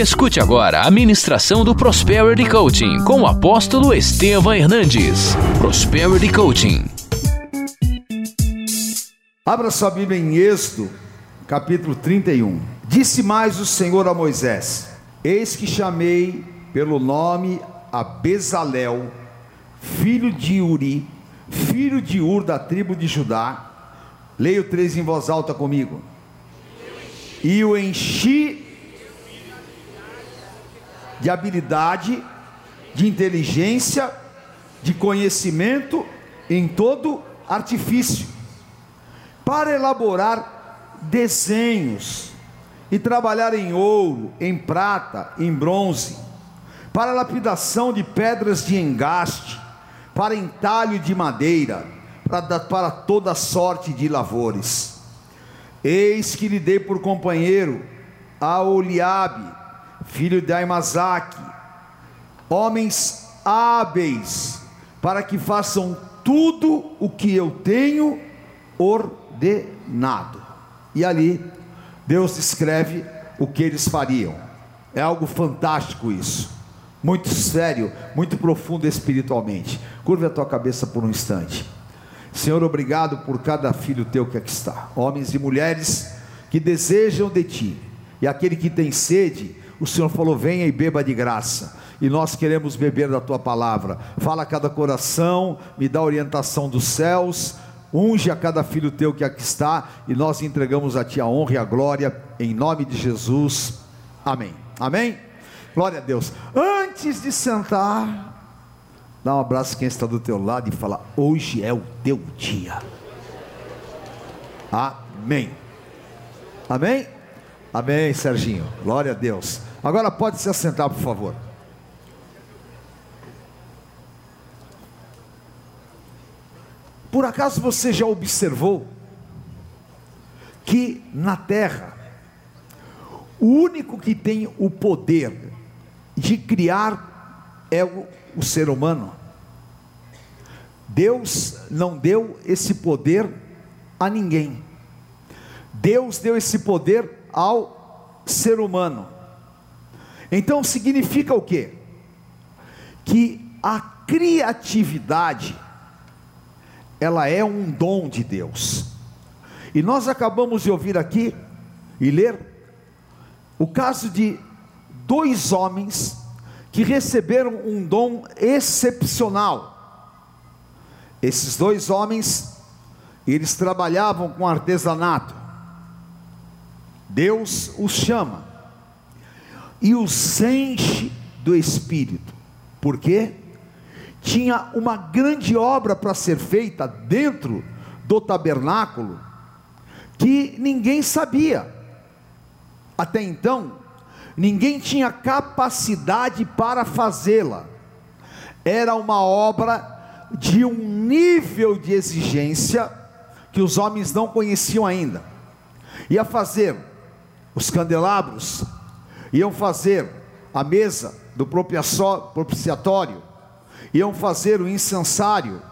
Escute agora a ministração do Prosperity Coaching com o apóstolo Estevam Hernandes. Prosperity Coaching. Abra sua Bíblia em Êxodo, capítulo 31. Disse mais o Senhor a Moisés: Eis que chamei pelo nome a Bezalel, filho de Uri, filho de Ur da tribo de Judá. Leio três em voz alta comigo. E o enchi de habilidade, de inteligência, de conhecimento em todo artifício, para elaborar desenhos e trabalhar em ouro, em prata, em bronze, para lapidação de pedras de engaste, para entalho de madeira, para, para toda sorte de lavores. Eis que lhe dei por companheiro a Oliabe, filho de Aimazaque, homens hábeis, para que façam tudo o que eu tenho ordenado. E ali, Deus escreve o que eles fariam. É algo fantástico isso, muito sério, muito profundo espiritualmente. Curva a tua cabeça por um instante. Senhor, obrigado por cada filho teu que aqui está, homens e mulheres que desejam de ti, e aquele que tem sede, o Senhor falou: venha e beba de graça. E nós queremos beber da tua palavra. Fala a cada coração, me dá orientação dos céus, unge a cada filho teu que aqui está, e nós entregamos a ti a honra e a glória, em nome de Jesus. Amém. Amém? Glória a Deus. Antes de sentar, dá um abraço quem está do teu lado e fala: hoje é o teu dia. Amém. Amém? Amém, Serginho. Glória a Deus. Agora pode se assentar, por favor. Por acaso você já observou que na terra o único que tem o poder de criar é o, o ser humano? Deus não deu esse poder a ninguém. Deus deu esse poder ao ser humano. Então significa o quê? Que a criatividade ela é um dom de Deus. E nós acabamos de ouvir aqui e ler o caso de dois homens que receberam um dom excepcional. Esses dois homens, eles trabalhavam com artesanato. Deus os chama e os enche do Espírito, porque tinha uma grande obra para ser feita dentro do tabernáculo que ninguém sabia. Até então, ninguém tinha capacidade para fazê-la. Era uma obra de um nível de exigência que os homens não conheciam ainda. Ia fazer os candelabros, iam fazer a mesa do propiciatório, iam fazer o incensário,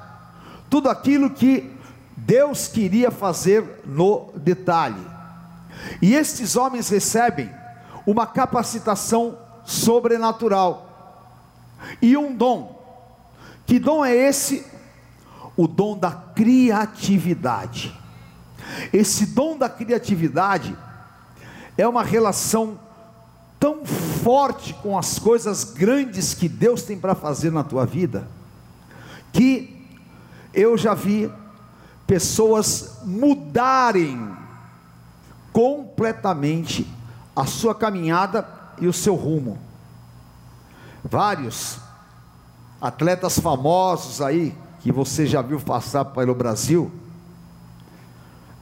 tudo aquilo que Deus queria fazer no detalhe. E estes homens recebem uma capacitação sobrenatural e um dom. Que dom é esse? O dom da criatividade. Esse dom da criatividade é uma relação tão forte com as coisas grandes que Deus tem para fazer na tua vida, que eu já vi pessoas mudarem completamente a sua caminhada e o seu rumo. Vários atletas famosos aí que você já viu passar pelo Brasil,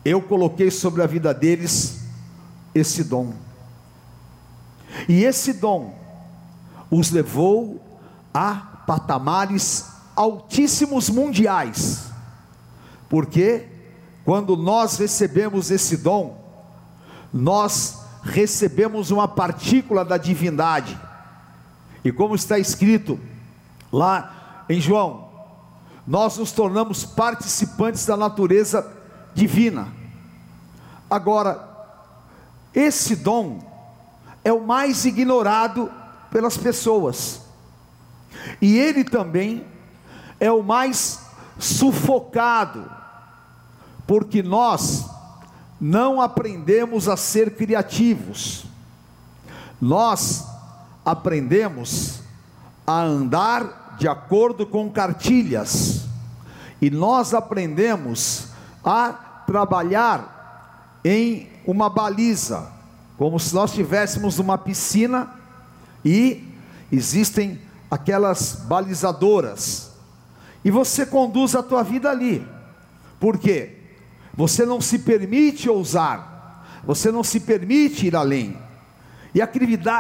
eu coloquei sobre a vida deles esse dom. E esse dom os levou a patamares altíssimos mundiais. Porque quando nós recebemos esse dom, nós recebemos uma partícula da divindade. E como está escrito lá em João, nós nos tornamos participantes da natureza divina. Agora, esse dom é o mais ignorado pelas pessoas. E ele também é o mais sufocado, porque nós não aprendemos a ser criativos. Nós aprendemos a andar de acordo com cartilhas. E nós aprendemos a trabalhar em uma baliza, como se nós estivéssemos numa piscina e existem aquelas balizadoras. E você conduz a tua vida ali. Por quê? Você não se permite ousar, você não se permite ir além. E a,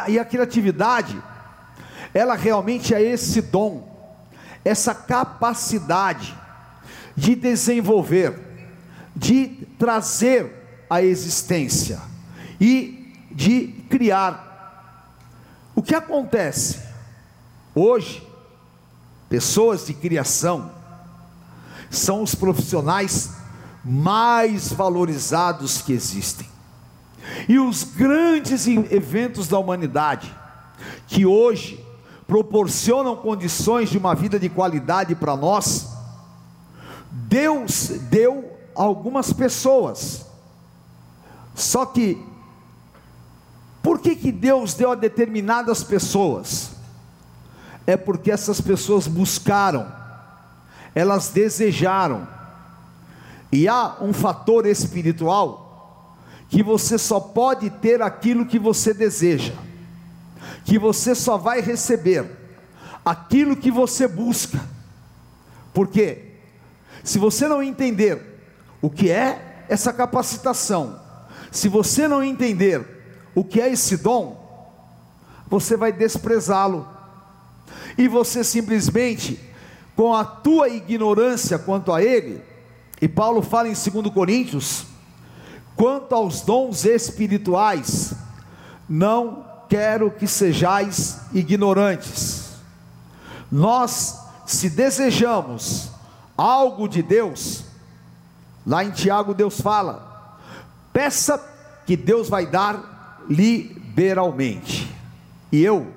e a criatividade, ela realmente é esse dom, essa capacidade de desenvolver, de trazer a existência e de criar. O que acontece? Hoje, pessoas de criação são os profissionais mais valorizados que existem. E os grandes eventos da humanidade, que hoje proporcionam condições de uma vida de qualidade para nós, Deus deu a algumas pessoas. Só que, por que, que Deus deu a determinadas pessoas? É porque essas pessoas buscaram, elas desejaram, e há um fator espiritual que você só pode ter aquilo que você deseja, que você só vai receber aquilo que você busca. Porque se você não entender o que é essa capacitação, se você não entender o que é esse dom, você vai desprezá-lo. E você simplesmente, com a tua ignorância quanto a ele, e Paulo fala em 2 Coríntios: quanto aos dons espirituais, não quero que sejais ignorantes. Nós, se desejamos algo de Deus, lá em Tiago Deus fala: peça que Deus vai dar liberalmente. E eu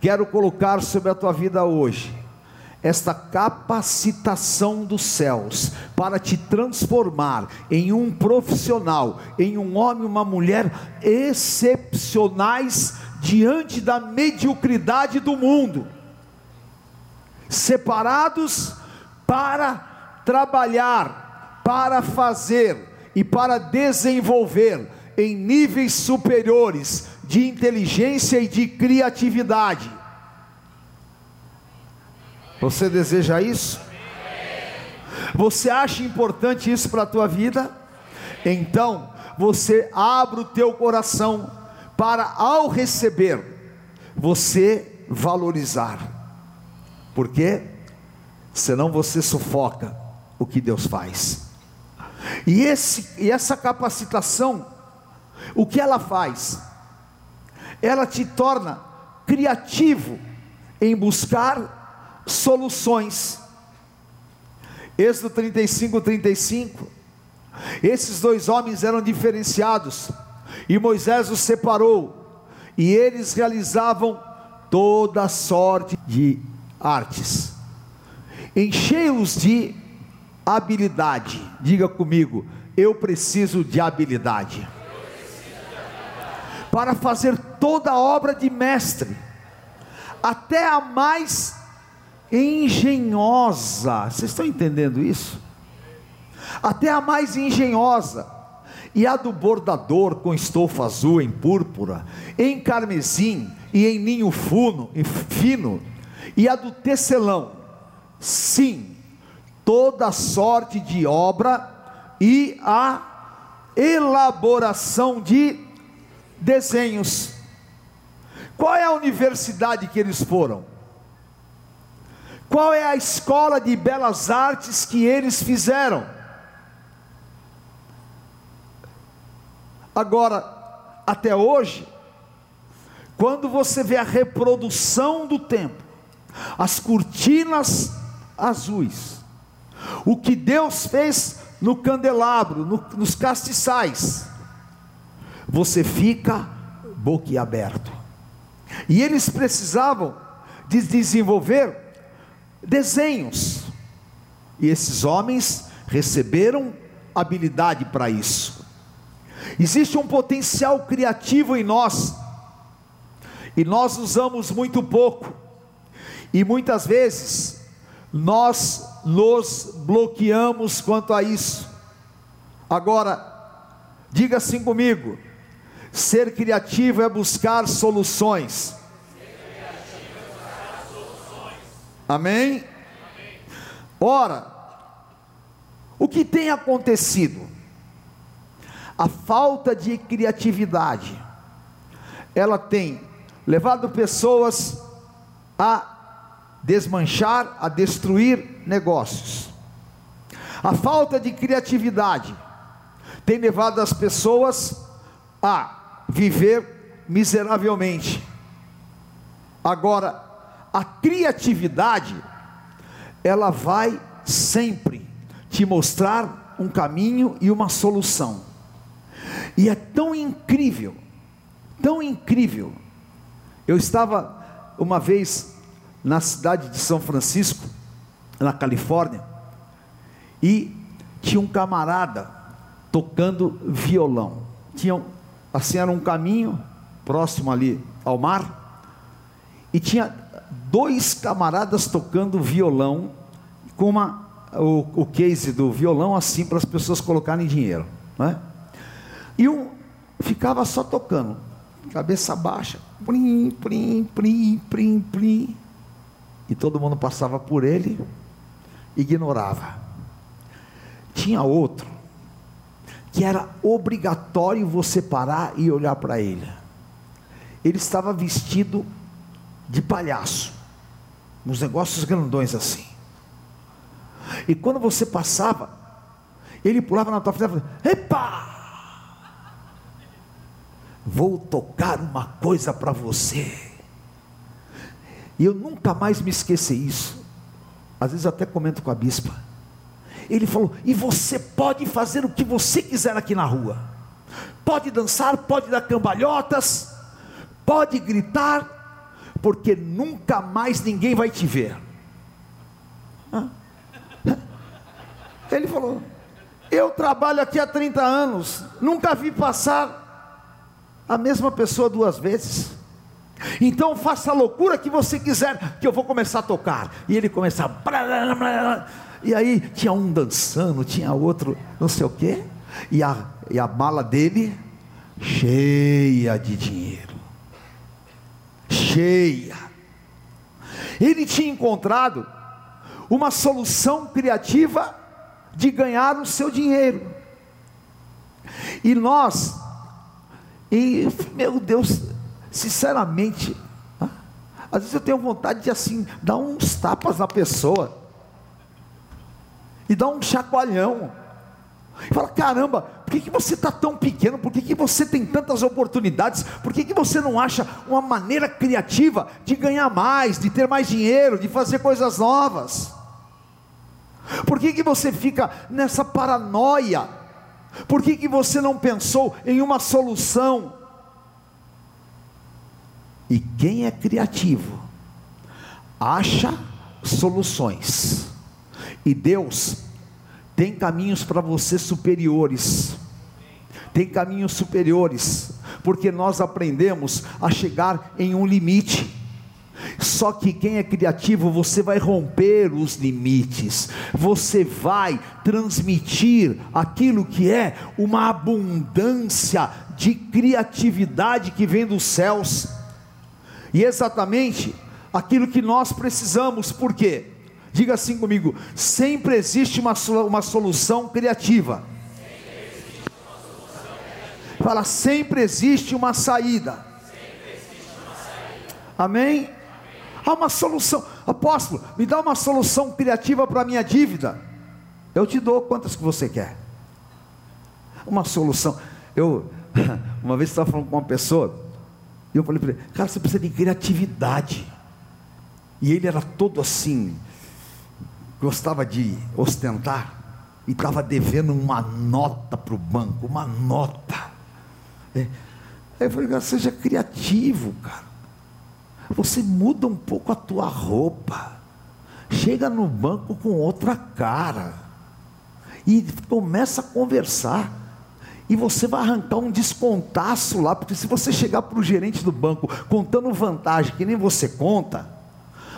quero colocar sobre a tua vida hoje esta capacitação dos céus para te transformar em um profissional, em um homem, uma mulher excepcionais diante da mediocridade do mundo, separados para trabalhar, para fazer e para desenvolver em níveis superiores de inteligência e de criatividade você deseja isso? Você acha importante isso para a tua vida? Então, você abre o teu coração para ao receber, você valorizar. Por quê? Senão você sufoca o que Deus faz. E, esse, e essa capacitação, o que ela faz? Ela te torna criativo em buscar soluções. Êxodo 35, 35. Esses dois homens eram diferenciados, e Moisés os separou, e eles realizavam toda sorte de artes, enchei-os de habilidade. Diga comigo, eu preciso de habilidade para fazer toda a obra de mestre, até a mais engenhosa. Vocês estão entendendo isso? Até a mais engenhosa. E a do bordador com estofa azul em púrpura, em carmesim e em ninho funo, fino, e a do tecelão. Sim, toda sorte de obra e a elaboração de desenhos. Qual é a universidade que eles foram? Qual é a escola de belas artes que eles fizeram? Agora, até hoje, quando você vê a reprodução do templo, as cortinas azuis, o que Deus fez no candelabro, no, nos castiçais, você fica boquiaberto. E eles precisavam de desenvolver desenhos. E esses homens receberam habilidade para isso. Existe um potencial criativo em nós, e nós usamos muito pouco, e muitas vezes nós nos bloqueamos quanto a isso. Agora, diga assim comigo: ser criativo é buscar soluções. Amém? Ora, o que tem acontecido? A falta de criatividade, ela tem levado pessoas a desmanchar, a destruir negócios. A falta de criatividade tem levado as pessoas a viver miseravelmente. Agora, a criatividade, ela vai sempre te mostrar um caminho e uma solução. E é tão incrível, tão incrível. Eu estava uma vez na cidade de São Francisco, na Califórnia, e tinha um camarada tocando violão. Tinha assim era um caminho próximo ali ao mar, e tinha dois camaradas tocando violão com uma o, o case do violão assim para as pessoas colocarem dinheiro, né? E um ficava só tocando, cabeça baixa, plim, plim, plim, plim, plim, e todo mundo passava por ele, ignorava. Tinha outro que era obrigatório você parar e olhar para ele. Ele estava vestido de palhaço, uns negócios grandões assim. E quando você passava, ele pulava na tua frente e falava: Epa! Vou tocar uma coisa para você. E eu nunca mais me esqueci isso. Às vezes até comento com a bispa. Ele falou: E você pode fazer o que você quiser aqui na rua. Pode dançar, pode dar cambalhotas, pode gritar, porque nunca mais ninguém vai te ver. Ele falou: Eu trabalho aqui há 30 anos, nunca vi passar a mesma pessoa duas vezes. Então faça a loucura que você quiser, que eu vou começar a tocar. E ele começava. E aí tinha um dançando, tinha outro, não sei o quê. E a, e a mala dele cheia de dinheiro. Cheia. Ele tinha encontrado uma solução criativa de ganhar o seu dinheiro. E nós, e meu Deus, sinceramente, às vezes eu tenho vontade de assim, dar uns tapas na pessoa, e dar um chacoalhão, e fala: caramba, por que, que você está tão pequeno? Por que, que você tem tantas oportunidades? Por que, que você não acha uma maneira criativa de ganhar mais, de ter mais dinheiro, de fazer coisas novas? Por que, que você fica nessa paranoia? Por que, que você não pensou em uma solução? E quem é criativo acha soluções. E Deus tem caminhos para você superiores. Tem caminhos superiores, porque nós aprendemos a chegar em um limite. Só que quem é criativo, você vai romper os limites, você vai transmitir aquilo que é uma abundância de criatividade que vem dos céus, e exatamente aquilo que nós precisamos, por quê? Diga assim comigo: sempre existe uma, uma solução criativa. Fala, sempre existe uma saída. Amém? Há uma solução. Apóstolo, me dá uma solução criativa para a minha dívida. Eu te dou quantas que você quer. Uma solução. Eu, uma vez estava falando com uma pessoa, e eu falei para ele, cara, você precisa de criatividade. E ele era todo assim, gostava de ostentar, e estava devendo uma nota para o banco, uma nota. É, Aí eu falei, cara, seja criativo, cara. Você muda um pouco a tua roupa. Chega no banco com outra cara. E começa a conversar. E você vai arrancar um descontaço lá, porque se você chegar para o gerente do banco contando vantagem que nem você conta,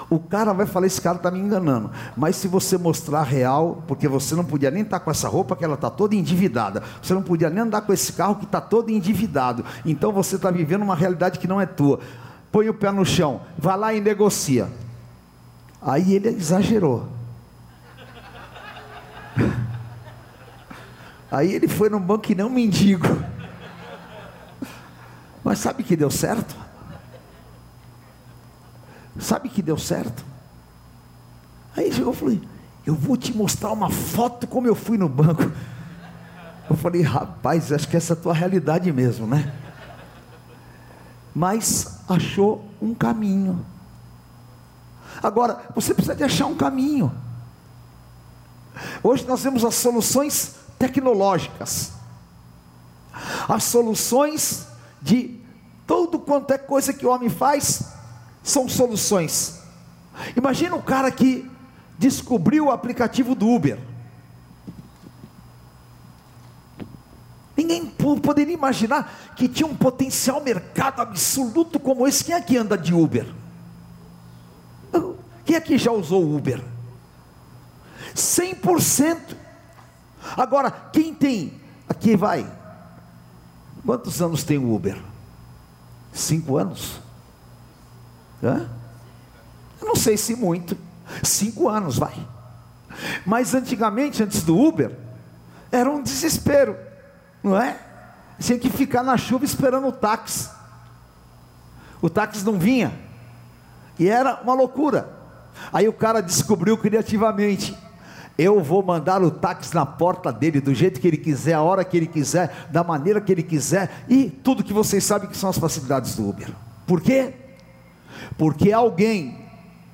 o cara vai falar: esse cara está me enganando. Mas se você mostrar real, porque você não podia nem estar tá com essa roupa que ela está toda endividada, você não podia nem andar com esse carro que está todo endividado, então você está vivendo uma realidade que não é tua. Põe o pé no chão, vai lá e negocia. Aí ele exagerou. Aí ele foi no banco que não mendigo. Mas sabe que deu certo? Sabe que deu certo? Aí chegou e falou: Eu vou te mostrar uma foto como eu fui no banco. Eu falei: Rapaz, acho que essa é a tua realidade mesmo, né? Mas achou um caminho. Agora, você precisa de achar um caminho. Hoje nós temos as soluções tecnológicas, as soluções de tudo quanto é coisa que o homem faz, são soluções. Imagina um cara que descobriu o aplicativo do Uber. Ninguém poderia imaginar que tinha um potencial mercado absoluto como esse. Quem aqui anda de Uber? Quem aqui já usou Uber? 100%. Agora, quem tem, aqui vai. Quantos anos tem o Uber? Cinco anos? Hã? Não sei se muito. Cinco anos, vai. Mas antigamente, antes do Uber, era um desespero, não é? Tinha que ficar na chuva esperando o táxi. O táxi não vinha. E era uma loucura. Aí o cara descobriu criativamente: eu vou mandar o táxi na porta dele, do jeito que ele quiser, a hora que ele quiser, da maneira que ele quiser, e tudo que vocês sabem que são as facilidades do Uber. Por quê? Porque alguém,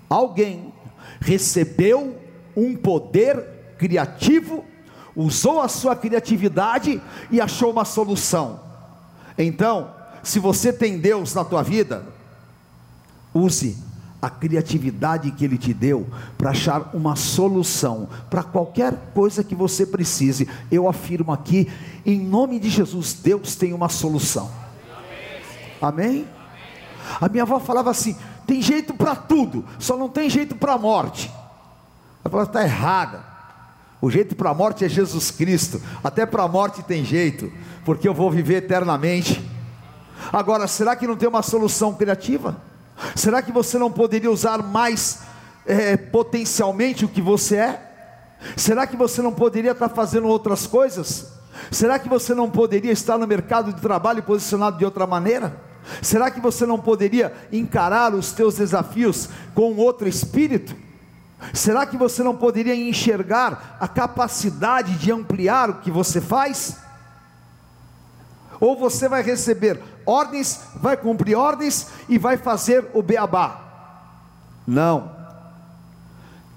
alguém recebeu um poder criativo, usou a sua criatividade e achou uma solução. Então, se você tem Deus na tua vida, use a criatividade que Ele te deu para achar uma solução para qualquer coisa que você precise. Eu afirmo aqui, em nome de Jesus, Deus tem uma solução. Amém? A minha avó falava assim: tem jeito para tudo, só não tem jeito para a morte. Ela falou: está errada. O jeito para a morte é Jesus Cristo. Até para a morte tem jeito, porque eu vou viver eternamente. Agora, será que não tem uma solução criativa? Será que você não poderia usar mais é, potencialmente o que você é? Será que você não poderia estar fazendo outras coisas? Será que você não poderia estar no mercado de trabalho posicionado de outra maneira? Será que você não poderia encarar os teus desafios com outro espírito? Será que você não poderia enxergar a capacidade de ampliar o que você faz? Ou você vai receber ordens, vai cumprir ordens e vai fazer o beabá? Não.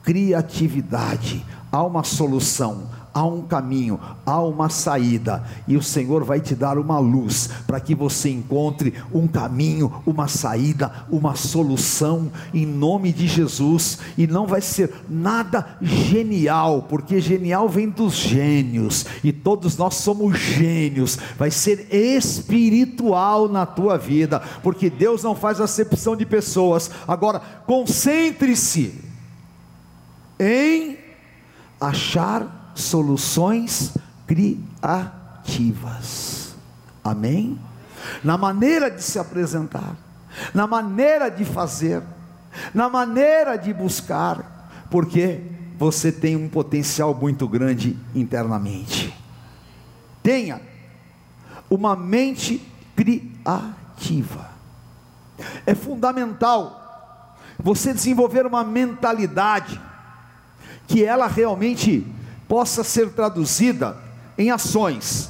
Criatividade, há uma solução, há um caminho, há uma saída, e o Senhor vai te dar uma luz para que você encontre um caminho, uma saída, uma solução em nome de Jesus. E não vai ser nada genial, porque genial vem dos gênios, e todos nós somos gênios. Vai ser espiritual na tua vida, porque Deus não faz acepção de pessoas. Agora, concentre-se em achar soluções criativas. Amém? Na maneira de se apresentar, na maneira de fazer, na maneira de buscar, porque você tem um potencial muito grande internamente. Tenha uma mente criativa. É fundamental você desenvolver uma mentalidade que ela realmente possa ser traduzida em ações.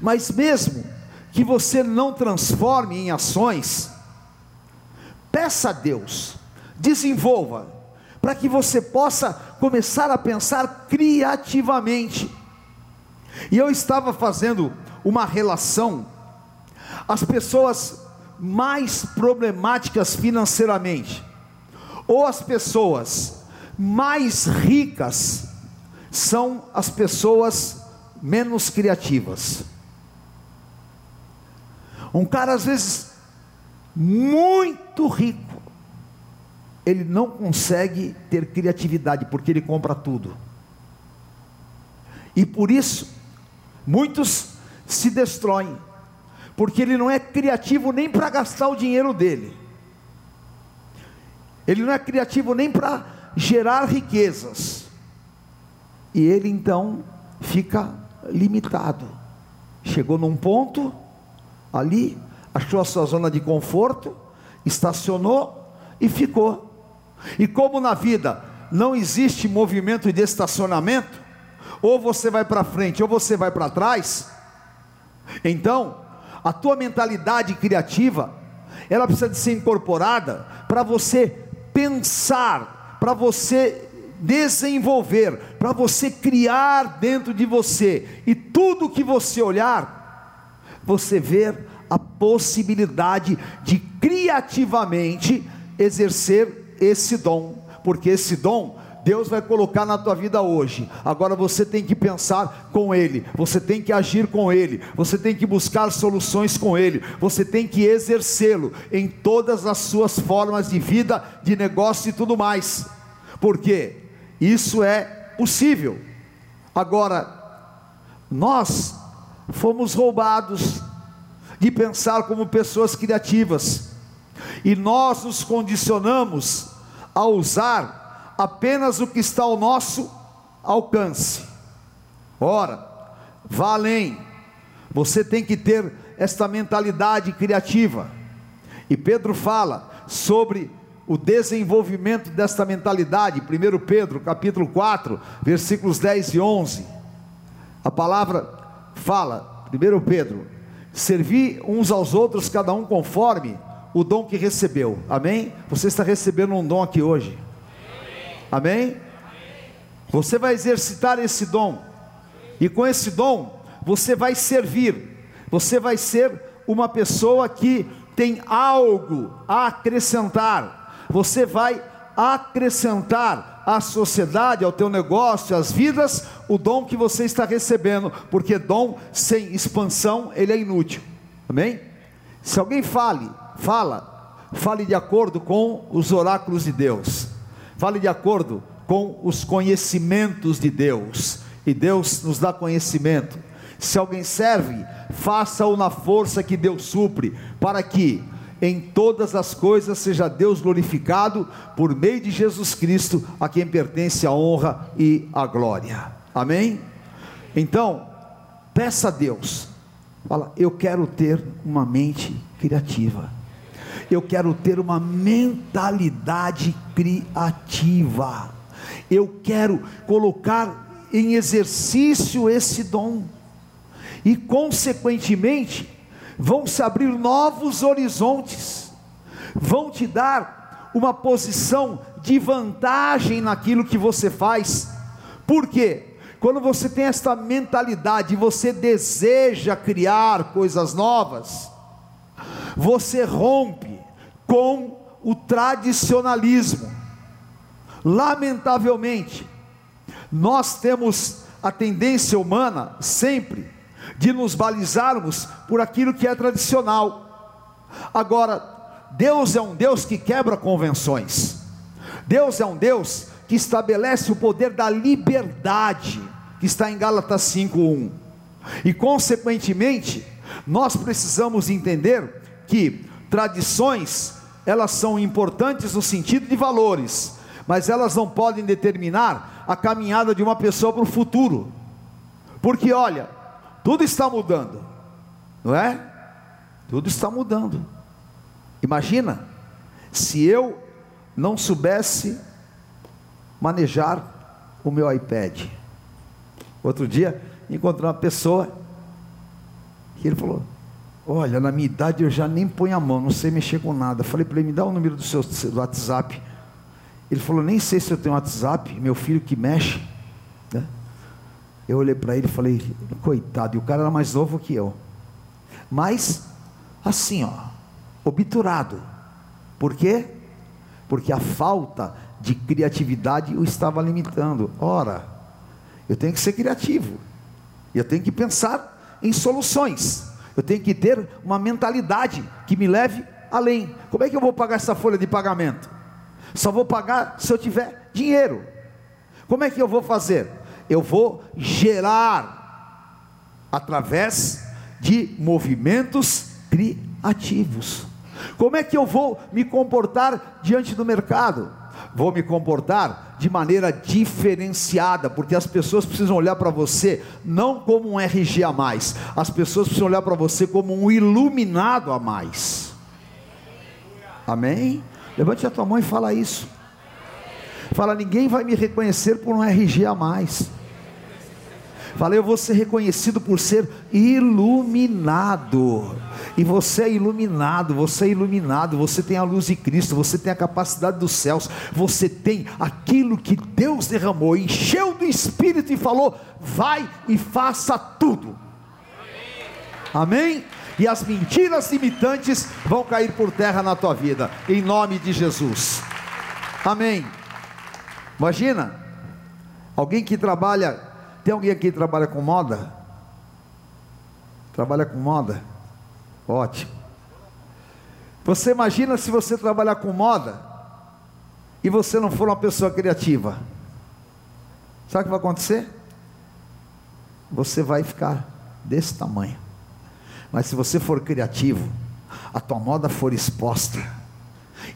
Mas mesmo que você não transforme em ações, peça a Deus, desenvolva, para que você possa começar a pensar criativamente. E eu estava fazendo uma relação as pessoas mais problemáticas financeiramente, ou as pessoas mais ricas, são as pessoas menos criativas. Um cara, às vezes, muito rico, ele não consegue ter criatividade, porque ele compra tudo. E por isso, muitos se destroem, porque ele não é criativo nem para gastar o dinheiro dele, ele não é criativo nem para gerar riquezas, e ele então fica limitado. Chegou num ponto, ali, achou a sua zona de conforto, estacionou e ficou. E como na vida não existe movimento de estacionamento, ou você vai para frente ou você vai para trás, então a tua mentalidade criativa, ela precisa de ser incorporada para você pensar, para você desenvolver, para você criar dentro de você, e tudo que você olhar, você ver a possibilidade de criativamente exercer esse dom, porque esse dom Deus vai colocar na tua vida hoje. Agora você tem que pensar com Ele, você tem que agir com Ele, você tem que buscar soluções com Ele, você tem que exercê-lo em todas as suas formas de vida, de negócio e tudo mais. Porque isso é possível. Agora, nós fomos roubados de pensar como pessoas criativas, e nós nos condicionamos a usar apenas o que está ao nosso alcance. Ora, vá além, você tem que ter esta mentalidade criativa, e Pedro fala sobre o desenvolvimento desta mentalidade, 1 Pedro capítulo 4, versículos 10 e 11. A palavra fala, 1 Pedro, servir uns aos outros, cada um conforme o dom que recebeu. Amém? Você está recebendo um dom aqui hoje. Amém? Você vai exercitar esse dom. E com esse dom, você vai servir. Você vai ser uma pessoa que tem algo a acrescentar você vai acrescentar à sociedade, ao teu negócio, às vidas, o dom que você está recebendo, porque dom sem expansão, ele é inútil. Amém? Se alguém fale, fala, fale de acordo com os oráculos de Deus. Fale de acordo com os conhecimentos de Deus. E Deus nos dá conhecimento. Se alguém serve, faça-o na força que Deus supre, para que em todas as coisas seja Deus glorificado por meio de Jesus Cristo, a quem pertence a honra e a glória. Amém? Então, peça a Deus. Fala, eu quero ter uma mente criativa. Eu quero ter uma mentalidade criativa. Eu quero colocar em exercício esse dom. E consequentemente, vão se abrir novos horizontes, vão te dar uma posição de vantagem naquilo que você faz. Por quê? Quando você tem esta mentalidade, você deseja criar coisas novas, você rompe com o tradicionalismo. Lamentavelmente, nós temos a tendência humana sempre de nos balizarmos por aquilo que é tradicional. Agora, Deus é um Deus que quebra convenções. Deus é um Deus que estabelece o poder da liberdade, que está em Gálatas 5:1. E consequentemente, nós precisamos entender que tradições, elas são importantes no sentido de valores, mas elas não podem determinar a caminhada de uma pessoa para o futuro. Porque olha, tudo está mudando, não é? Tudo está mudando. Imagina se eu não soubesse manejar o meu iPad. Outro dia encontrei uma pessoa que ele falou: Olha, na minha idade eu já nem ponho a mão, não sei mexer com nada. Falei para ele: Me dá o número do seu do WhatsApp. Ele falou: Nem sei se eu tenho WhatsApp, meu filho que mexe. Né? Eu olhei para ele e falei, coitado, e o cara era mais novo que eu. Mas assim, ó, obturado. Por quê? Porque a falta de criatividade o estava limitando. Ora, eu tenho que ser criativo. Eu tenho que pensar em soluções. Eu tenho que ter uma mentalidade que me leve além. Como é que eu vou pagar essa folha de pagamento? Só vou pagar se eu tiver dinheiro. Como é que eu vou fazer? Eu vou gerar através de movimentos criativos. Como é que eu vou me comportar diante do mercado? Vou me comportar de maneira diferenciada, porque as pessoas precisam olhar para você não como um RG a mais, as pessoas precisam olhar para você como um iluminado a mais. Amém? Levante a tua mão e fala isso. Fala, ninguém vai me reconhecer por um RG a mais. Falei, eu vou ser reconhecido por ser iluminado. E você é iluminado, você é iluminado, você tem a luz de Cristo, você tem a capacidade dos céus, você tem aquilo que Deus derramou, encheu do Espírito e falou: vai e faça tudo. Amém? E as mentiras limitantes vão cair por terra na tua vida, em nome de Jesus. Amém. Imagina, alguém que trabalha tem alguém aqui que trabalha com moda? Trabalha com moda? Ótimo. Você imagina se você trabalhar com moda e você não for uma pessoa criativa? Sabe o que vai acontecer? Você vai ficar desse tamanho. Mas se você for criativo, a tua moda for exposta,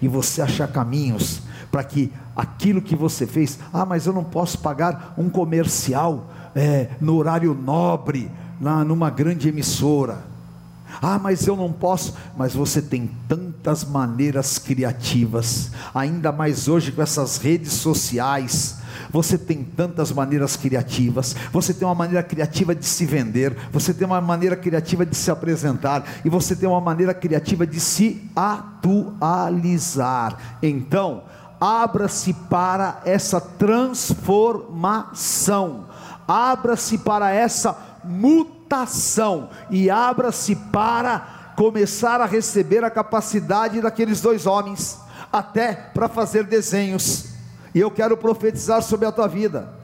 e você achar caminhos para que aquilo que você fez, ah, mas eu não posso pagar um comercial é, no horário nobre, na, numa grande emissora. Ah, mas eu não posso. Mas você tem tantas maneiras criativas, ainda mais hoje com essas redes sociais. Você tem tantas maneiras criativas. Você tem uma maneira criativa de se vender. Você tem uma maneira criativa de se apresentar. E você tem uma maneira criativa de se atualizar. Então, abra-se para essa transformação abra-se para essa mutação e abra-se para começar a receber a capacidade daqueles dois homens, até para fazer desenhos. E eu quero profetizar sobre a tua vida.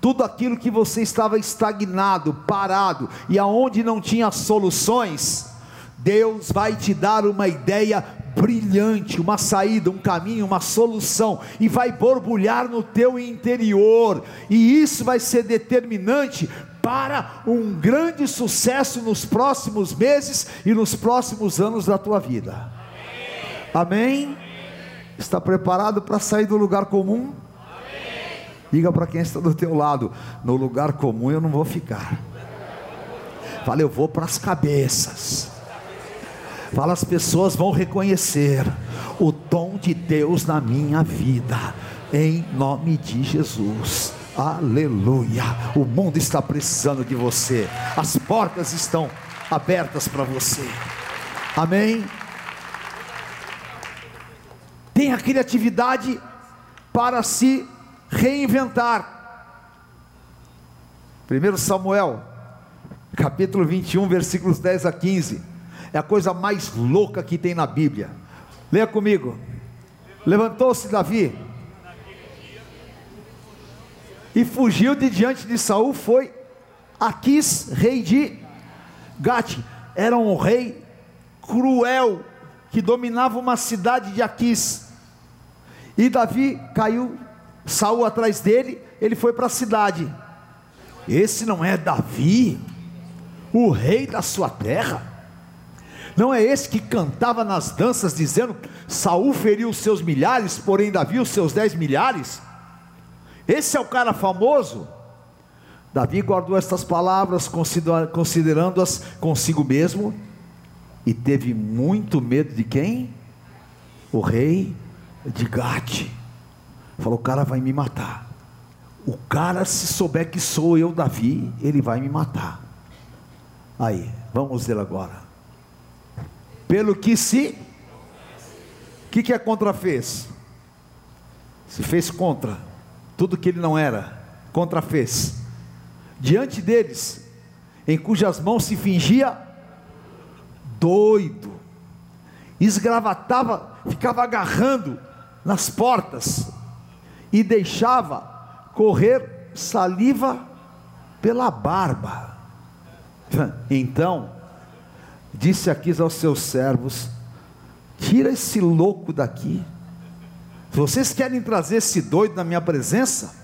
Tudo aquilo que você estava estagnado, parado e aonde não tinha soluções, Deus vai te dar uma ideia brilhante, uma saída, um caminho, uma solução, e vai borbulhar no teu interior, e isso vai ser determinante para um grande sucesso nos próximos meses e nos próximos anos da tua vida. Amém? Amém? Está preparado para sair do lugar comum? Diga para quem está do teu lado: no lugar comum eu não vou ficar. Fala, eu vou para as cabeças. Fala, as pessoas vão reconhecer o dom de Deus na minha vida, em nome de Jesus. Aleluia. O mundo está precisando de você. As portas estão abertas para você. Amém. Tenha criatividade para se reinventar. 1 Samuel, capítulo 21, versículos 10 a 15 é a coisa mais louca que tem na Bíblia. Leia comigo. Levantou-se Davi e fugiu de diante de Saul, foi Aquis, rei de Gate. Era um rei cruel que dominava uma cidade de Aquis. E Davi caiu, Saul atrás dele, ele foi para a cidade. Esse não é Davi, o rei da sua terra? Não é esse que cantava nas danças dizendo: Saul feriu os seus milhares, porém Davi os seus dez milhares? Esse é o cara famoso. Davi guardou estas palavras, considerando-as consigo mesmo, e teve muito medo de quem? O rei de Gate. Falou: o cara vai me matar. O cara, se souber que sou eu, Davi, ele vai me matar. Aí, vamos ver agora pelo que se. O que, que a contra fez? Se fez contra tudo que ele não era, contra fez. Diante deles, em cujas mãos se fingia doido. esgravatava, ficava agarrando nas portas e deixava correr saliva pela barba. Então, disse aqui aos seus servos: Tira esse louco daqui. Vocês querem trazer esse doido na minha presença?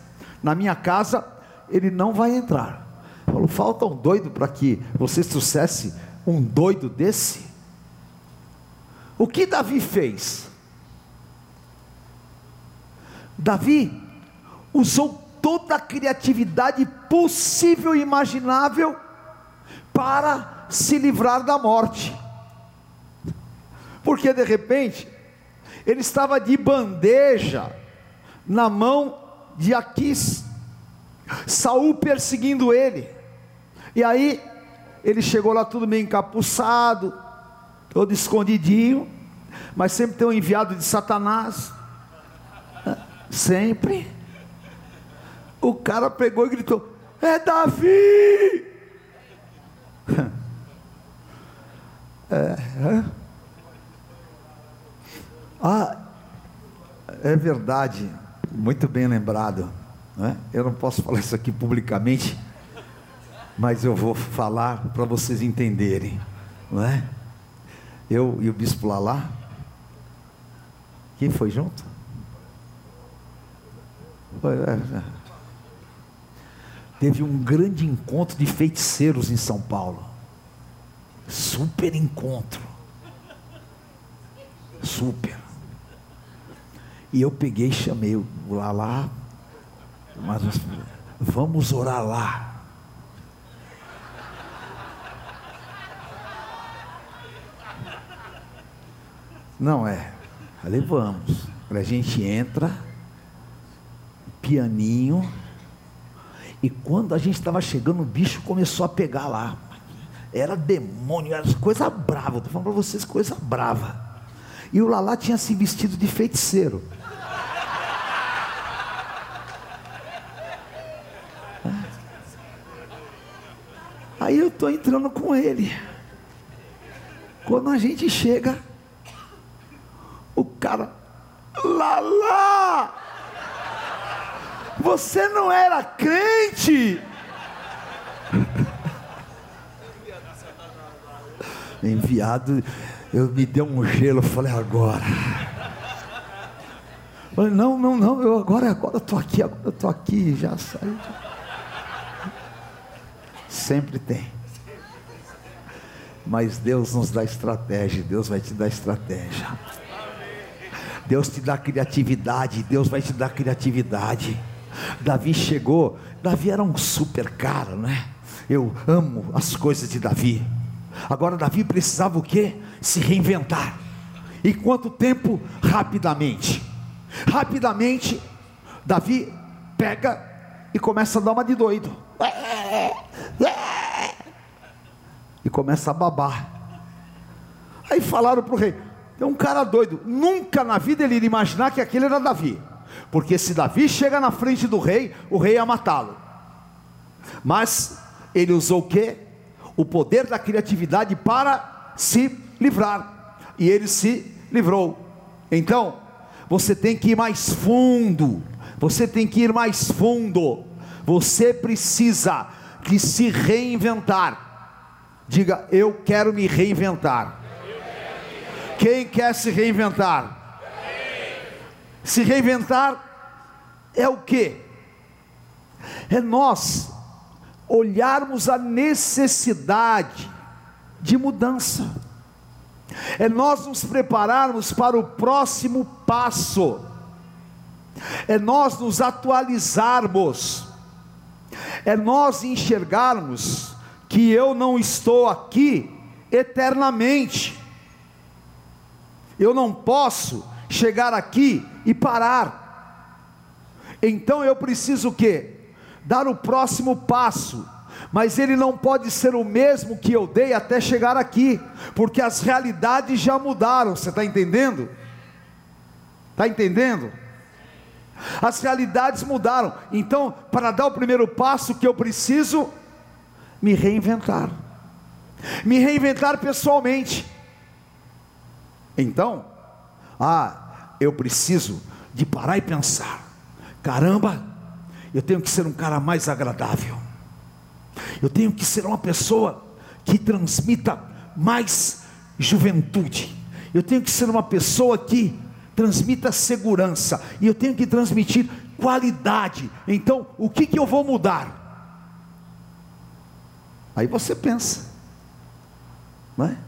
Na minha casa, ele não vai entrar. Falou: falta um doido para que você sucesse um doido desse? O que Davi fez? Davi usou toda a criatividade possível e imaginável para se livrar da morte. Porque de repente, ele estava de bandeja na mão de Aquis, Saul perseguindo ele. E aí ele chegou lá tudo meio encapuçado, todo escondidinho, mas sempre tem um enviado de Satanás. Sempre. O cara pegou e gritou: É Davi! É, é. Ah, é verdade, muito bem lembrado. Né? Eu não posso falar isso aqui publicamente, mas eu vou falar para vocês entenderem. Não é? Eu e o bispo Lalá, quem foi junto? Foi, é, é. Teve um grande encontro de feiticeiros em São Paulo. Super encontro. Super. E eu peguei e chamei o Lalá, mas vamos orar lá. Não é. Ali vamos. A gente entra, pianinho, e quando a gente estava chegando, o bicho começou a pegar lá. Era demônio, era coisa brava. Estou falando para vocês, coisa brava. E o Lalá tinha se vestido de feiticeiro. Aí eu estou entrando com ele. Quando a gente chega, o cara, Lalá, você não era crente? Enviado, eu me deu um gelo, eu falei agora. Falei, não, não, não, eu agora, agora tô aqui, agora tô aqui, já saí. Sempre tem. Mas Deus nos dá estratégia, Deus vai te dar estratégia. Deus te dá criatividade, Deus vai te dar criatividade. Davi chegou, Davi era um super cara, né? Eu amo as coisas de Davi. Agora Davi precisava o quê? Se reinventar. E quanto tempo? Rapidamente. Rapidamente, Davi pega e começa a dar uma de doido. E começa a babar. Aí falaram para o rei: tem um cara doido. Nunca na vida ele iria imaginar que aquele era Davi. Porque se Davi chega na frente do rei, o rei ia matá-lo. Mas ele usou o que? O poder da criatividade para se livrar. E ele se livrou. Então, você tem que ir mais fundo. Você tem que ir mais fundo. Você precisa que se reinventar. Diga, eu quero me reinventar. Quem quer se reinventar? Se reinventar é o que? É nós olharmos a necessidade de mudança, é nós nos prepararmos para o próximo passo, é nós nos atualizarmos, é nós enxergarmos que eu não estou aqui eternamente, eu não posso chegar aqui e parar. Então eu preciso o quê? Dar o próximo passo. Mas ele não pode ser o mesmo que eu dei até chegar aqui, porque as realidades já mudaram, você está entendendo? Está entendendo? As realidades mudaram, então, para dar o primeiro passo que eu preciso, me reinventar, me reinventar pessoalmente, Então, ah, eu preciso de parar e pensar: caramba, eu tenho que ser um cara mais agradável, eu tenho que ser uma pessoa que transmita mais juventude, eu tenho que ser uma pessoa que transmita segurança, e eu tenho que transmitir qualidade. Então, o que, que eu vou mudar? Aí você pensa, não é?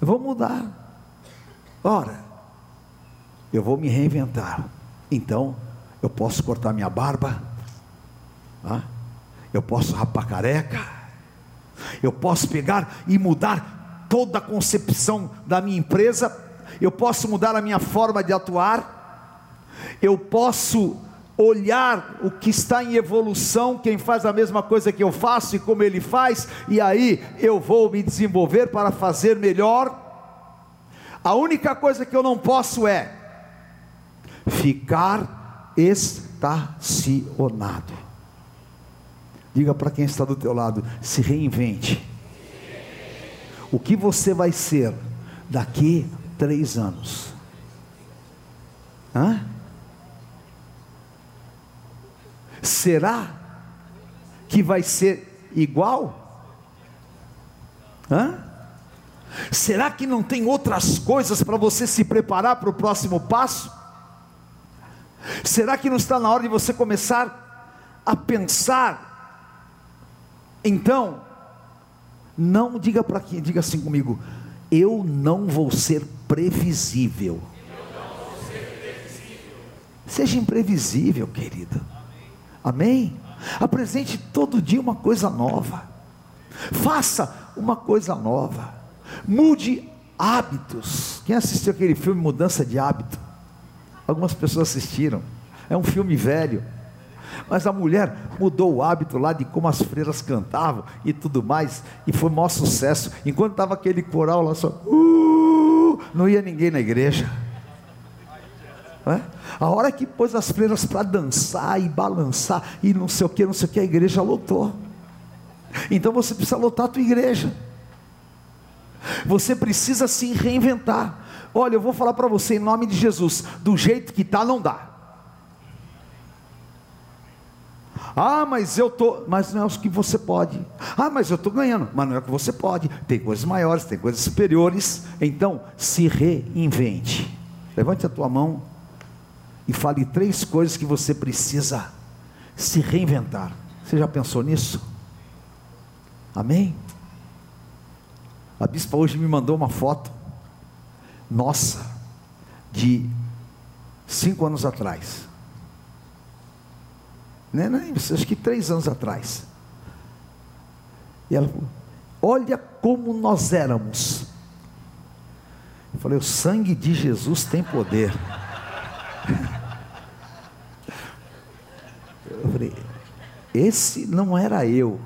Eu vou mudar. Ora, eu vou me reinventar. Então, eu posso cortar minha barba? Eu posso rapar careca, eu posso pegar e mudar toda a concepção da minha empresa, eu posso mudar a minha forma de atuar, eu posso olhar o que está em evolução, quem faz a mesma coisa que eu faço e como ele faz, e aí eu vou me desenvolver para fazer melhor. A única coisa que eu não posso é ficar estacionado. Diga para quem está do teu lado, se reinvente. O que você vai ser daqui três anos? Hã? Será que vai ser igual? Hã? Será que não tem outras coisas para você se preparar para o próximo passo? Será que não está na hora de você começar a pensar? Então, não diga para quem, diga assim comigo, eu não vou ser previsível. Seja imprevisível, querido. Amém? Apresente todo dia uma coisa nova. Faça uma coisa nova. Mude hábitos. Quem assistiu aquele filme Mudança de Hábito? Algumas pessoas assistiram. É um filme velho. Mas a mulher mudou o hábito lá de como as freiras cantavam e tudo mais, e foi maior sucesso. Enquanto estava aquele coral lá só, uh, não ia ninguém na igreja. É? A hora que pôs as freiras para dançar e balançar e não sei o que, não sei o que, a igreja lotou. Então você precisa lotar a tua igreja. Você precisa se reinventar. Olha, eu vou falar para você em nome de Jesus, do jeito que está não dá. Ah, mas eu tô, mas não é o que você pode. Ah, mas eu estou ganhando, mas não é o que você pode. Tem coisas maiores, tem coisas superiores. Então, se reinvente. Levante a tua mão e fale três coisas que você precisa se reinventar. Você já pensou nisso? Amém? A bispa hoje me mandou uma foto, nossa, de cinco anos atrás. Né, né, acho que três anos atrás. E ela falou: Olha como nós éramos. Eu falei: O sangue de Jesus tem poder. Eu falei, esse não era eu.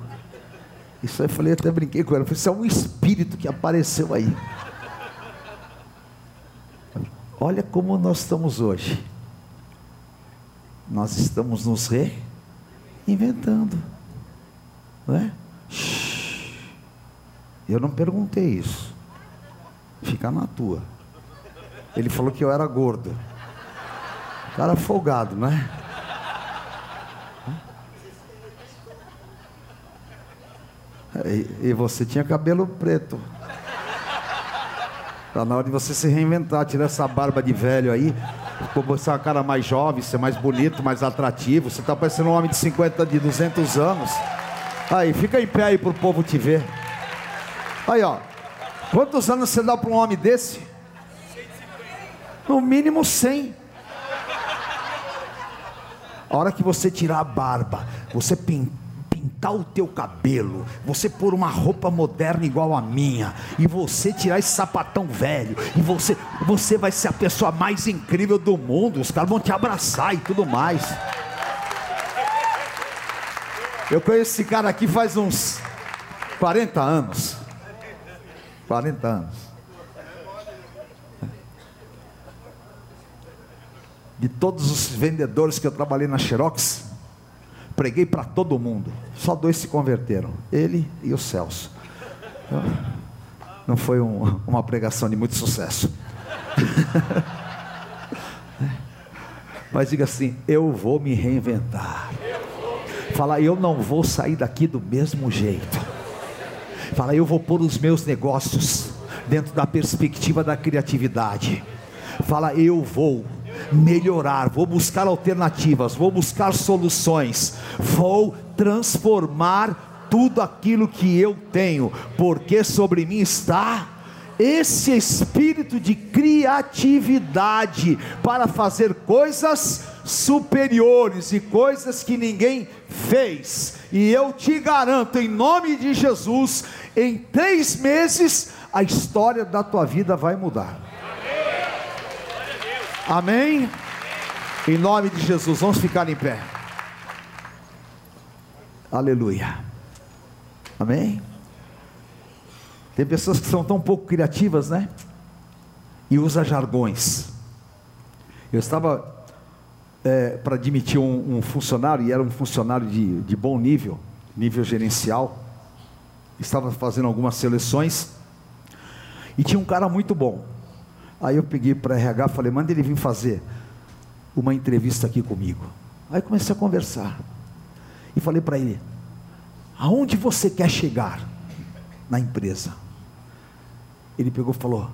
Isso aí eu falei, até brinquei com ela. Eu falei, isso é um espírito que apareceu aí. Olha como nós estamos hoje. Nós estamos nos reinventando. Não é? Eu não perguntei isso. Fica na tua. Ele falou que eu era gordo. Cara folgado, não é? E, e você tinha cabelo preto. Tá na hora de você se reinventar, tirar essa barba de velho aí. Você é uma cara mais jovem, ser mais bonito, mais atrativo. Você tá parecendo um homem de 50, de 200 anos. Aí, fica em pé aí pro povo te ver. Aí, ó. Quantos anos você dá para um homem desse? No mínimo 100. A hora que você tirar a barba, você pintar pintar o teu cabelo, você pôr uma roupa moderna igual a minha, e você tirar esse sapatão velho, e você, você vai ser a pessoa mais incrível do mundo, os caras vão te abraçar e tudo mais. Eu conheço esse cara aqui faz uns 40 anos. 40 anos. De todos os vendedores que eu trabalhei na Xerox, Preguei para todo mundo. Só dois se converteram. Ele e o Celso. Não foi um, uma pregação de muito sucesso. Mas diga assim: eu vou me reinventar. Fala, eu não vou sair daqui do mesmo jeito. Fala, eu vou pôr os meus negócios dentro da perspectiva da criatividade. Fala, eu vou melhorar, vou buscar alternativas, vou buscar soluções, vou transformar tudo aquilo que eu tenho, porque sobre mim está esse espírito de criatividade para fazer coisas superiores e coisas que ninguém fez. E eu te garanto, em nome de Jesus, em três meses a história da tua vida vai mudar. Amém? Em nome de Jesus, vamos ficar em pé. Aleluia. Amém? Tem pessoas que são tão pouco criativas, né? E usa jargões. Eu estava é, para admitir um, um, funcionário, e era um funcionário de, de bom nível, nível gerencial. Estava fazendo algumas seleções. E tinha um cara muito bom. Aí eu peguei para RH, falei, manda ele vir fazer uma entrevista aqui comigo. Aí comecei a conversar. E falei para ele: aonde você quer chegar na empresa? Ele pegou e falou: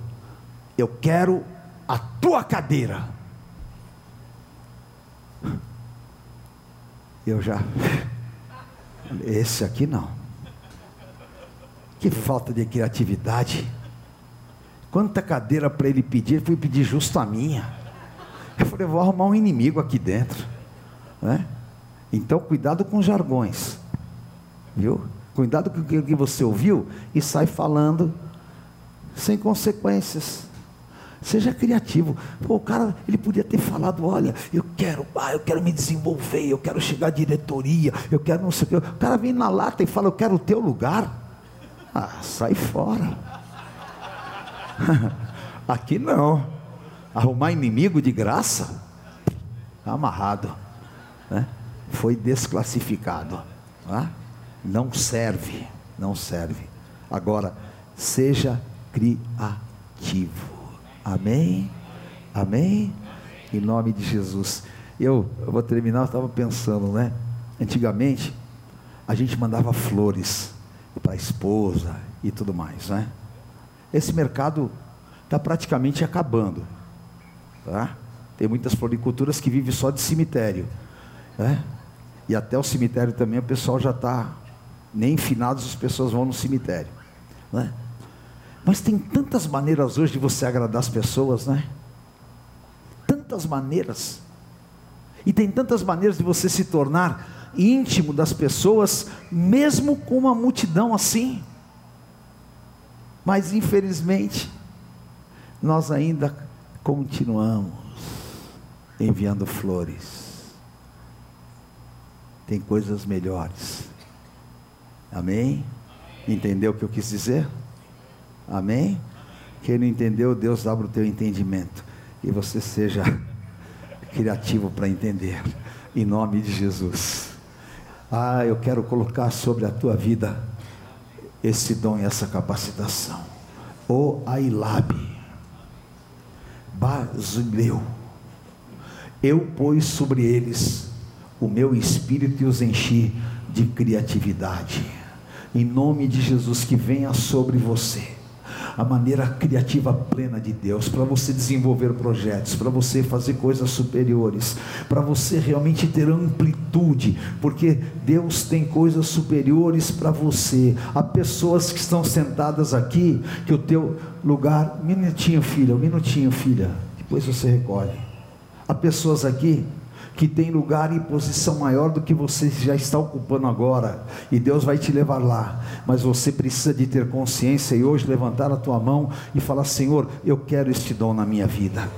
Eu quero a tua cadeira. Eu já. Esse aqui não. Que falta de criatividade. Quanta cadeira para ele pedir, ele foi pedir justo a minha. Eu falei, vou arrumar um inimigo aqui dentro. Né? Então, cuidado com jargões. Viu? Cuidado com o que você ouviu e sai falando sem consequências. Seja criativo. Pô, o cara, ele podia ter falado: olha, eu quero, ah, eu quero me desenvolver, eu quero chegar à diretoria, eu quero não sei o que. O cara vem na lata e fala: eu quero o teu lugar. Ah, sai fora. Aqui não. Arrumar inimigo de graça, amarrado. Né? Foi desclassificado. Tá? Não serve. Não serve. Agora, seja criativo. Amém? Amém? Em nome de Jesus. Eu, eu vou terminar, eu estava pensando, né? Antigamente, a gente mandava flores para a esposa e tudo mais, né? Esse mercado está praticamente acabando, tá? Tem muitas floriculturas que vivem só de cemitério, né? E até o cemitério também o pessoal já está, nem finados as pessoas vão no cemitério, né? Mas tem tantas maneiras hoje de você agradar as pessoas, né? Tantas maneiras. E tem tantas maneiras de você se tornar íntimo das pessoas, mesmo com uma multidão assim. Mas infelizmente, nós ainda continuamos enviando flores. Tem coisas melhores. Amém? Entendeu o que eu quis dizer? Amém? Quem não entendeu, Deus abra o teu entendimento. E você seja criativo para entender. Em nome de Jesus. Ah, eu quero colocar sobre a tua vida esse dom e essa capacitação. O Ailab, Basileu, eu pus sobre eles o meu espírito e os enchi de criatividade. Em nome de Jesus, que venha sobre você a maneira criativa plena de Deus, para você desenvolver projetos, para você fazer coisas superiores, para você realmente ter amplitude, porque Deus tem coisas superiores para você. Há pessoas que estão sentadas aqui, que o teu lugar, minutinho filha, um minutinho filha, depois você recolhe. Há pessoas aqui que tem lugar e posição maior do que você já está ocupando agora, e Deus vai te levar lá, mas você precisa de ter consciência e hoje levantar a tua mão e falar: Senhor, eu quero este dom na minha vida.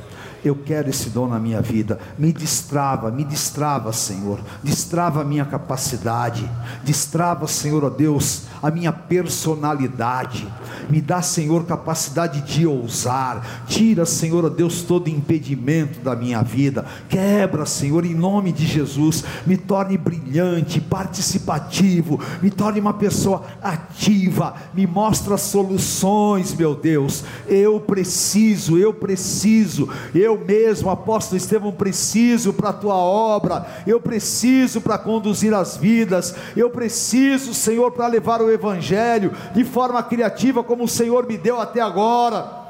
Eu quero esse dom na minha vida. Me destrava, me destrava, Senhor. Destrava a minha capacidade. Destrava, Senhor, ó Deus, a minha personalidade. Me dá, Senhor, capacidade de ousar. Tira, Senhor, ó Deus, todo impedimento da minha vida. Quebra, Senhor, em nome de Jesus. Me torne brilhante, participativo. Me torne uma pessoa ativa. Me mostra soluções, meu Deus. Eu preciso, eu preciso. Eu mesmo, apóstolo Estevão, preciso para a tua obra. Eu preciso para conduzir as vidas. Eu preciso, Senhor, para levar o evangelho de forma criativa como o Senhor me deu até agora.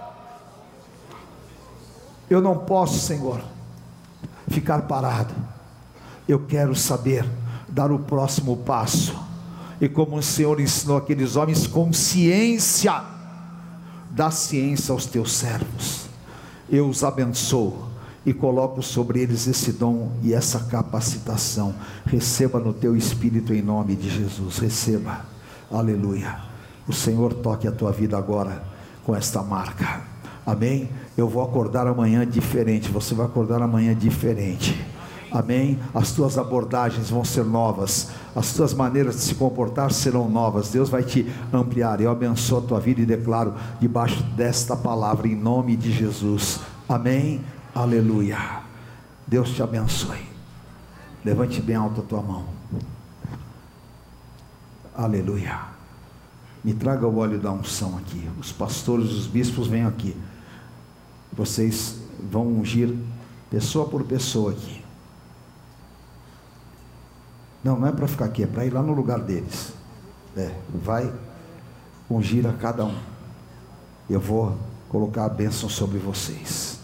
Eu não posso, Senhor, ficar parado. Eu quero saber dar o próximo passo. E como o Senhor ensinou aqueles homens, consciência, dá ciência aos teus servos. Eu os abençoo e coloco sobre eles esse dom e essa capacitação. Receba no teu espírito em nome de Jesus. Receba. Aleluia. O Senhor toque a tua vida agora com esta marca. Amém? Eu vou acordar amanhã diferente. Você vai acordar amanhã diferente. Amém? As tuas abordagens vão ser novas, as tuas maneiras de se comportar serão novas. Deus vai te ampliar. Eu abençoo a tua vida e declaro debaixo desta palavra em nome de Jesus. Amém. Aleluia. Deus te abençoe. Levante bem alto a tua mão. Aleluia. Me traga o óleo da unção aqui. Os pastores, os bispos, venham aqui. Vocês vão ungir pessoa por pessoa aqui. Não, não é para ficar aqui, é para ir lá no lugar deles. É, vai ungir a cada um. Eu vou colocar a bênção sobre vocês.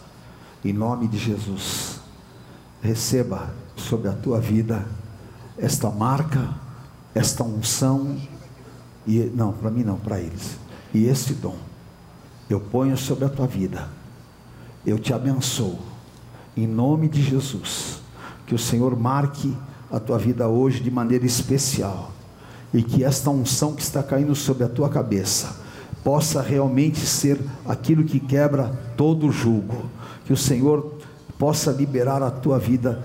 Em nome de Jesus. Receba sobre a tua vida esta marca, esta unção e não, para mim não, para eles. E esse dom eu ponho sobre a tua vida. Eu te abençoo em nome de Jesus. Que o Senhor marque a tua vida hoje de maneira especial. E que esta unção que está caindo sobre a tua cabeça possa realmente ser aquilo que quebra todo o jugo. Que o Senhor possa liberar a tua vida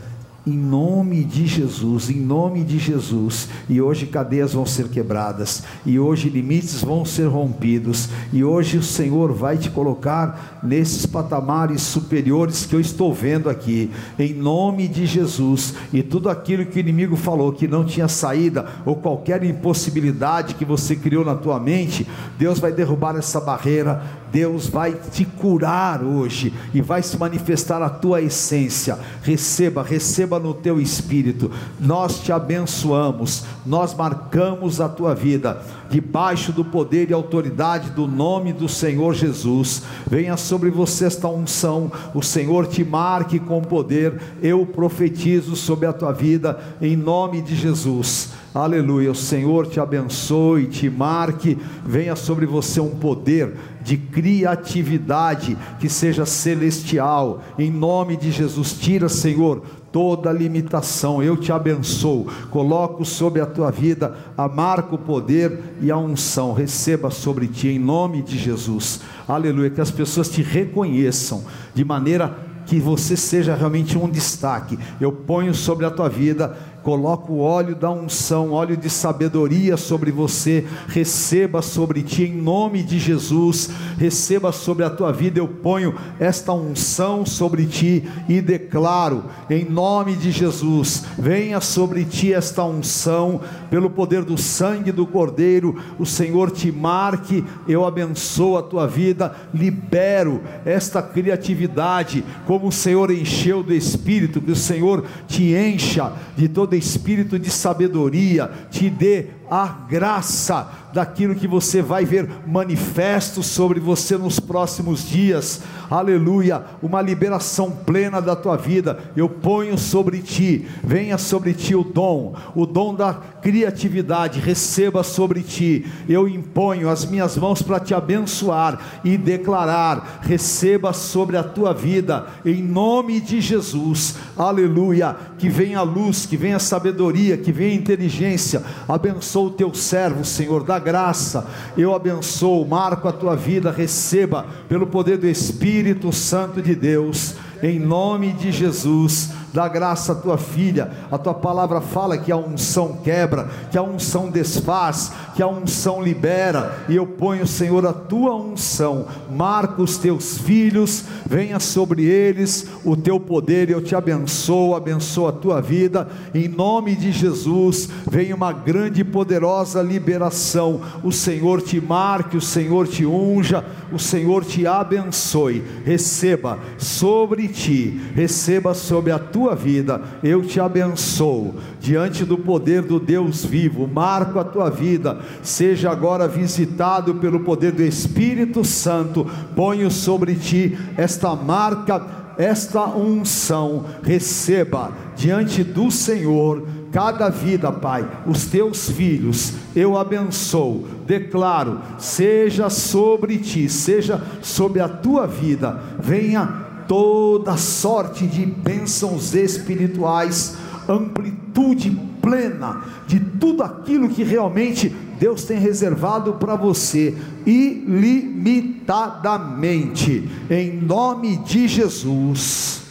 em nome de Jesus, em nome de Jesus. E hoje cadeias vão ser quebradas, e hoje limites vão ser rompidos, e hoje o Senhor vai te colocar nesses patamares superiores que eu estou vendo aqui, em nome de Jesus. E tudo aquilo que o inimigo falou que não tinha saída, ou qualquer impossibilidade que você criou na tua mente, Deus vai derrubar essa barreira, Deus vai te curar hoje e vai se manifestar a tua essência. Receba, receba no teu espírito. Nós te abençoamos, nós marcamos a tua vida debaixo do poder e autoridade do nome do Senhor Jesus. Venha sobre você esta unção, o Senhor te marque com poder. Eu profetizo sobre a tua vida em nome de Jesus. Aleluia. O Senhor te abençoe, te marque, venha sobre você um poder de criatividade que seja celestial. Em nome de Jesus, tira, Senhor, toda limitação. Eu te abençoo. Coloco sobre a tua vida a marca, o poder e a unção. Receba sobre ti em nome de Jesus. Aleluia. Que as pessoas te reconheçam de maneira que você seja realmente um destaque. Eu ponho sobre a tua vida coloco o óleo da unção, óleo de sabedoria sobre você, receba sobre ti em nome de Jesus, receba sobre a tua vida, eu ponho esta unção sobre ti e declaro em nome de Jesus, venha sobre ti esta unção, pelo poder do sangue do Cordeiro, o Senhor te marque, eu abençoo a tua vida, libero esta criatividade, como o Senhor encheu do Espírito, que o Senhor te encha de todo espírito de sabedoria, te dê a graça daquilo que você vai ver manifesto sobre você nos próximos dias. Aleluia! Uma liberação plena da tua vida. Eu ponho sobre ti, venha sobre ti o dom, o dom da criatividade, receba sobre ti. Eu imponho as minhas mãos para te abençoar e declarar: receba sobre a tua vida, em nome de Jesus. Aleluia! Que venha a luz, que venha a sabedoria, que venha a inteligência. Abençoa o teu servo, Senhor, da graça. Eu abençoo, marco a tua vida, receba pelo poder do Espírito Santo de Deus em nome de Jesus. Dá graça à tua filha, a tua palavra fala que a unção quebra, que a unção desfaz, que a unção libera, e eu ponho, Senhor, a tua unção, marca os teus filhos, venha sobre eles o teu poder, eu te abençoo, abençoo a tua vida, em nome de Jesus, venha uma grande e poderosa liberação, o Senhor te marque, o Senhor te unja, o Senhor te abençoe, receba sobre ti, receba sobre a tua vida, eu te abençoo, diante do poder do Deus vivo, marco a tua vida, seja agora visitado pelo poder do Espírito Santo, ponho sobre ti esta marca, esta unção, receba diante do Senhor cada vida, Pai, os teus filhos, eu abençoo, declaro, seja sobre ti, seja sobre a tua vida, venha toda sorte de bênçãos espirituais, amplitude plena de tudo aquilo que realmente Deus tem reservado para você, ilimitadamente, em nome de Jesus.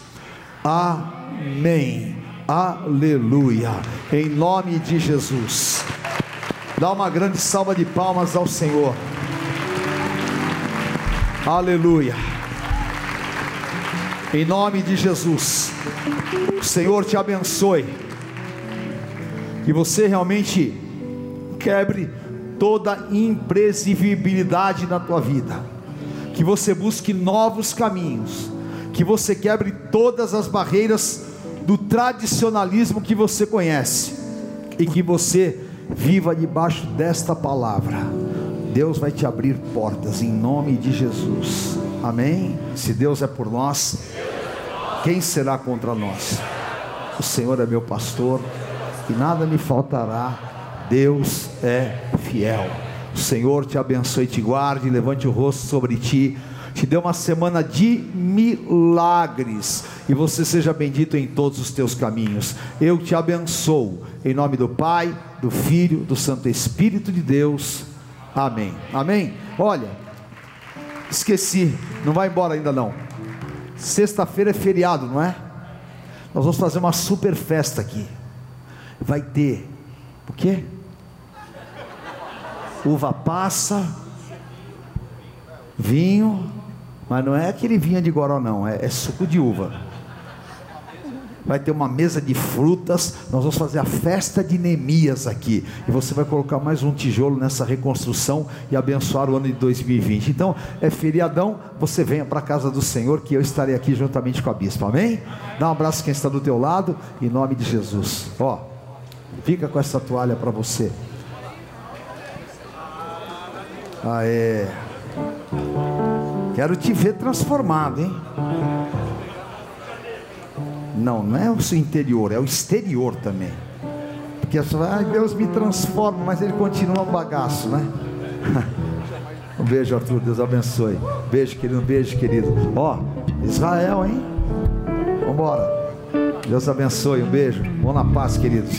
Amém. Aleluia. Em nome de Jesus. Dá uma grande salva de palmas ao Senhor. Aleluia. Em nome de Jesus. O Senhor te abençoe. Que você realmente quebre toda imprevisibilidade na tua vida. Que você busque novos caminhos. Que você quebre todas as barreiras do tradicionalismo que você conhece. E que você viva debaixo desta palavra. Deus vai te abrir portas em nome de Jesus. Amém? Se Deus é por nós, quem será contra nós? O Senhor é meu pastor e nada me faltará. Deus é fiel. O Senhor te abençoe te guarde, levante o rosto sobre ti, te dê uma semana de milagres e você seja bendito em todos os teus caminhos. Eu te abençoo em nome do Pai, do Filho, do Santo Espírito de Deus. Amém. Amém. Olha, Esqueci, não vai embora ainda não. Sexta-feira é feriado, não é? Nós vamos fazer uma super festa aqui. Vai ter o quê? Uva passa, vinho, mas não é aquele vinho de goró não, é, é suco de uva vai ter uma mesa de frutas, nós vamos fazer a festa de Neemias aqui, e você vai colocar mais um tijolo nessa reconstrução e abençoar o ano de 2020. Então, é feriadão, você venha para a casa do Senhor, que eu estarei aqui juntamente com a bispa, amém? Dá um abraço quem está do teu lado, em nome de Jesus. Ó, fica com essa toalha para você. Aê. Quero te ver transformado, hein? Não, não é o seu interior, é o exterior também. Porque você vai, ai Deus me transforma, mas ele continua um bagaço, né? um beijo, Arthur, Deus abençoe. Beijo, querido, um beijo, querido. Ó, Israel, hein? Vambora. Deus abençoe, um beijo. Vão na paz, queridos.